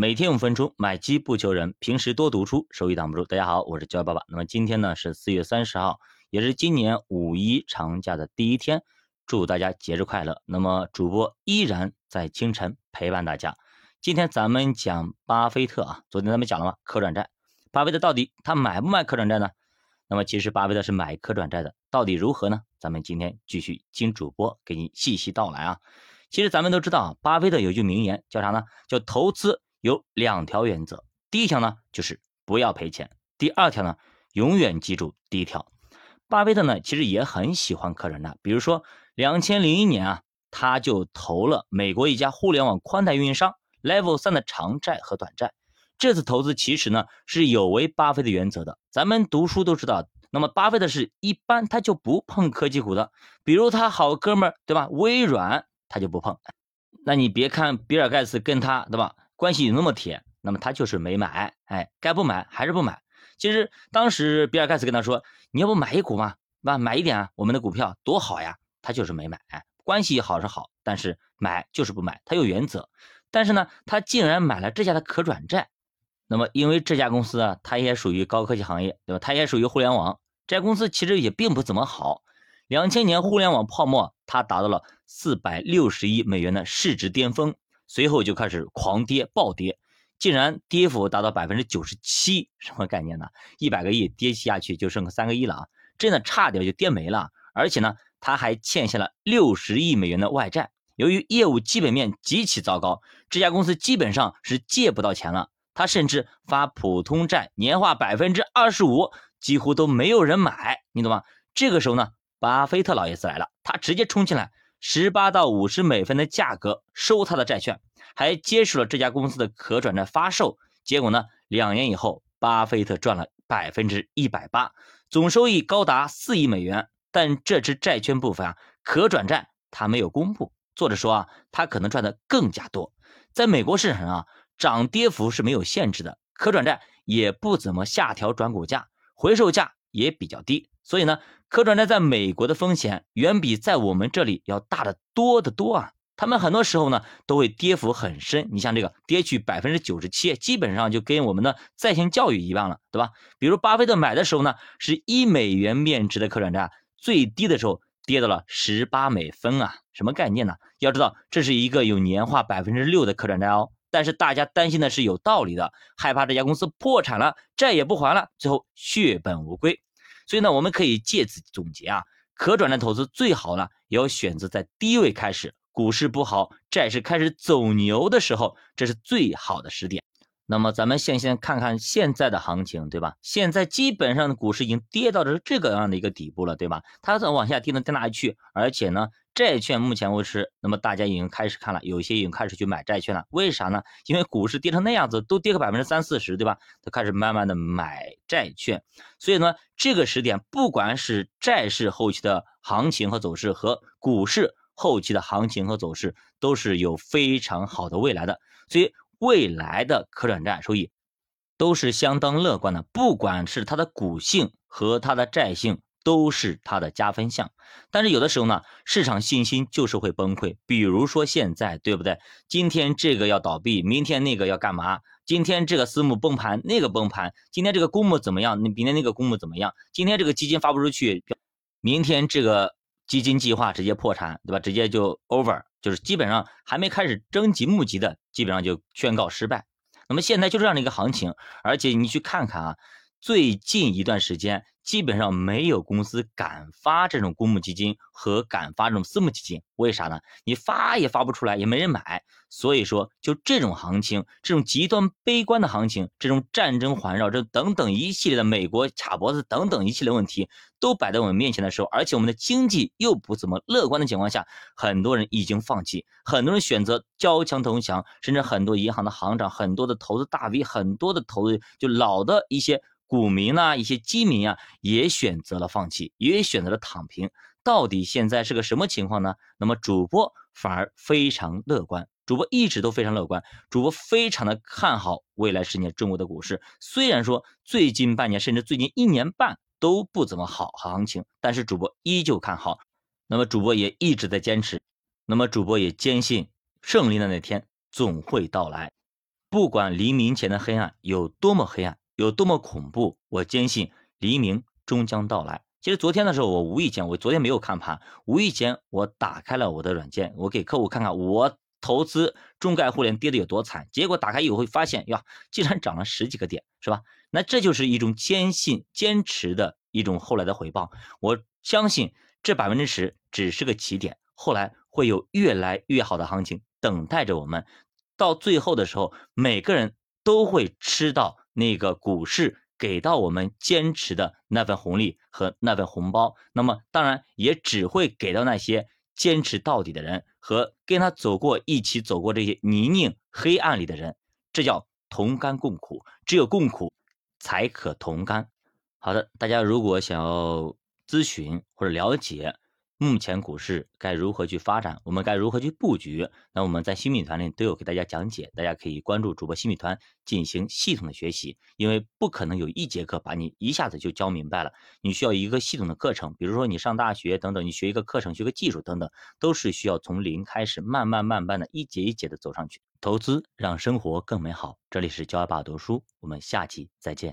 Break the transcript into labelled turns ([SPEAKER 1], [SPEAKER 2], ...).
[SPEAKER 1] 每天五分钟，买基不求人，平时多读书，收益挡不住。大家好，我是教育爸爸。那么今天呢是四月三十号，也是今年五一长假的第一天，祝大家节日快乐。那么主播依然在清晨陪伴大家。今天咱们讲巴菲特啊，昨天咱们讲了吗？可转债，巴菲特到底他买不买可转债呢？那么其实巴菲特是买可转债的，到底如何呢？咱们今天继续听主播给你细细道来啊。其实咱们都知道，巴菲特有句名言叫啥呢？叫投资。有两条原则，第一条呢就是不要赔钱，第二条呢永远记住第一条。巴菲特呢其实也很喜欢可转债，比如说两千零一年啊，他就投了美国一家互联网宽带运营商 Level 三的长债和短债。这次投资其实呢是有违巴菲特原则的。咱们读书都知道，那么巴菲特是一般他就不碰科技股的，比如他好哥们儿对吧？微软他就不碰。那你别看比尔盖茨跟他对吧？关系有那么铁，那么他就是没买，哎，该不买还是不买。其实当时比尔盖茨跟他说：“你要不买一股嘛，吧，买一点啊，我们的股票多好呀。”他就是没买，哎，关系好是好，但是买就是不买，他有原则。但是呢，他竟然买了这家的可转债。那么因为这家公司啊，它也属于高科技行业，对吧？它也属于互联网。这家公司其实也并不怎么好。两千年互联网泡沫，它达到了四百六十亿美元的市值巅峰。随后就开始狂跌暴跌，竟然跌幅达到百分之九十七，什么概念呢？一百个亿跌下去就剩个三个亿了啊，真的差点就跌没了。而且呢，他还欠下了六十亿美元的外债。由于业务基本面极其糟糕，这家公司基本上是借不到钱了。他甚至发普通债，年化百分之二十五，几乎都没有人买，你懂吗？这个时候呢，巴菲特老爷子来了，他直接冲进来。十八到五十美分的价格收他的债券，还接受了这家公司的可转债发售。结果呢，两年以后，巴菲特赚了百分之一百八，总收益高达四亿美元。但这支债券部分啊，可转债他没有公布。作者说啊，他可能赚的更加多。在美国市场上啊，涨跌幅是没有限制的，可转债也不怎么下调转股价，回售价也比较低。所以呢。可转债在美国的风险远比在我们这里要大得多得多啊！他们很多时候呢都会跌幅很深，你像这个跌去百分之九十七，基本上就跟我们的在线教育一样了，对吧？比如巴菲特买的时候呢是一美元面值的可转债，最低的时候跌到了十八美分啊！什么概念呢？要知道这是一个有年化百分之六的可转债哦，但是大家担心的是有道理的，害怕这家公司破产了，债也不还了，最后血本无归。所以呢，我们可以借此总结啊，可转债投资最好呢，也要选择在低位开始，股市不好，债市开始走牛的时候，这是最好的时点。那么咱们先先看看现在的行情，对吧？现在基本上的股市已经跌到了这个样的一个底部了，对吧？它再往下跌能跌哪里去？而且呢，债券目前为止，那么大家已经开始看了，有些已经开始去买债券了。为啥呢？因为股市跌成那样子，都跌个百分之三四十，对吧？都开始慢慢的买债券。所以呢，这个时点，不管是债市后期的行情和走势，和股市后期的行情和走势，都是有非常好的未来的。所以。未来的可转债收益都是相当乐观的，不管是它的股性和它的债性，都是它的加分项。但是有的时候呢，市场信心就是会崩溃。比如说现在，对不对？今天这个要倒闭，明天那个要干嘛？今天这个私募崩盘，那个崩盘；今天这个公募怎么样？那明天那个公募怎么样？今天这个基金发不出去，明天这个基金计划直接破产，对吧？直接就 over。就是基本上还没开始征集募集的，基本上就宣告失败。那么现在就这样的一个行情，而且你去看看啊，最近一段时间。基本上没有公司敢发这种公募基金和敢发这种私募基金，为啥呢？你发也发不出来，也没人买。所以说，就这种行情，这种极端悲观的行情，这种战争环绕，这等等一系列的美国卡脖子等等一系列问题都摆在我们面前的时候，而且我们的经济又不怎么乐观的情况下，很多人已经放弃，很多人选择交枪投降，甚至很多银行的行长、很多的投资大 V、很多的投资就老的一些。股民呐，一些基民啊，也选择了放弃，也选择了躺平。到底现在是个什么情况呢？那么主播反而非常乐观，主播一直都非常乐观，主播非常的看好未来十年中国的股市。虽然说最近半年甚至最近一年半都不怎么好行情，但是主播依旧看好。那么主播也一直在坚持，那么主播也坚信胜利的那天总会到来。不管黎明前的黑暗有多么黑暗，有多么恐怖，我坚信黎明终将到来。其实昨天的时候，我无意间，我昨天没有看盘，无意间我打开了我的软件，我给客户看看我投资中概互联跌的有多惨。结果打开以后会发现，呀，竟然涨了十几个点，是吧？那这就是一种坚信、坚持的一种后来的回报。我相信这百分之十只是个起点，后来会有越来越好的行情等待着我们。到最后的时候，每个人都会吃到那个股市。给到我们坚持的那份红利和那份红包，那么当然也只会给到那些坚持到底的人和跟他走过一起走过这些泥泞黑暗里的人，这叫同甘共苦，只有共苦才可同甘。好的，大家如果想要咨询或者了解。目前股市该如何去发展？我们该如何去布局？那我们在新米团里都有给大家讲解，大家可以关注主播新米团进行系统的学习。因为不可能有一节课把你一下子就教明白了，你需要一个系统的课程。比如说你上大学等等，你学一个课程、学个技术等等，都是需要从零开始，慢慢慢慢的一节一节的走上去。投资让生活更美好。这里是教爸读书，我们下期再见。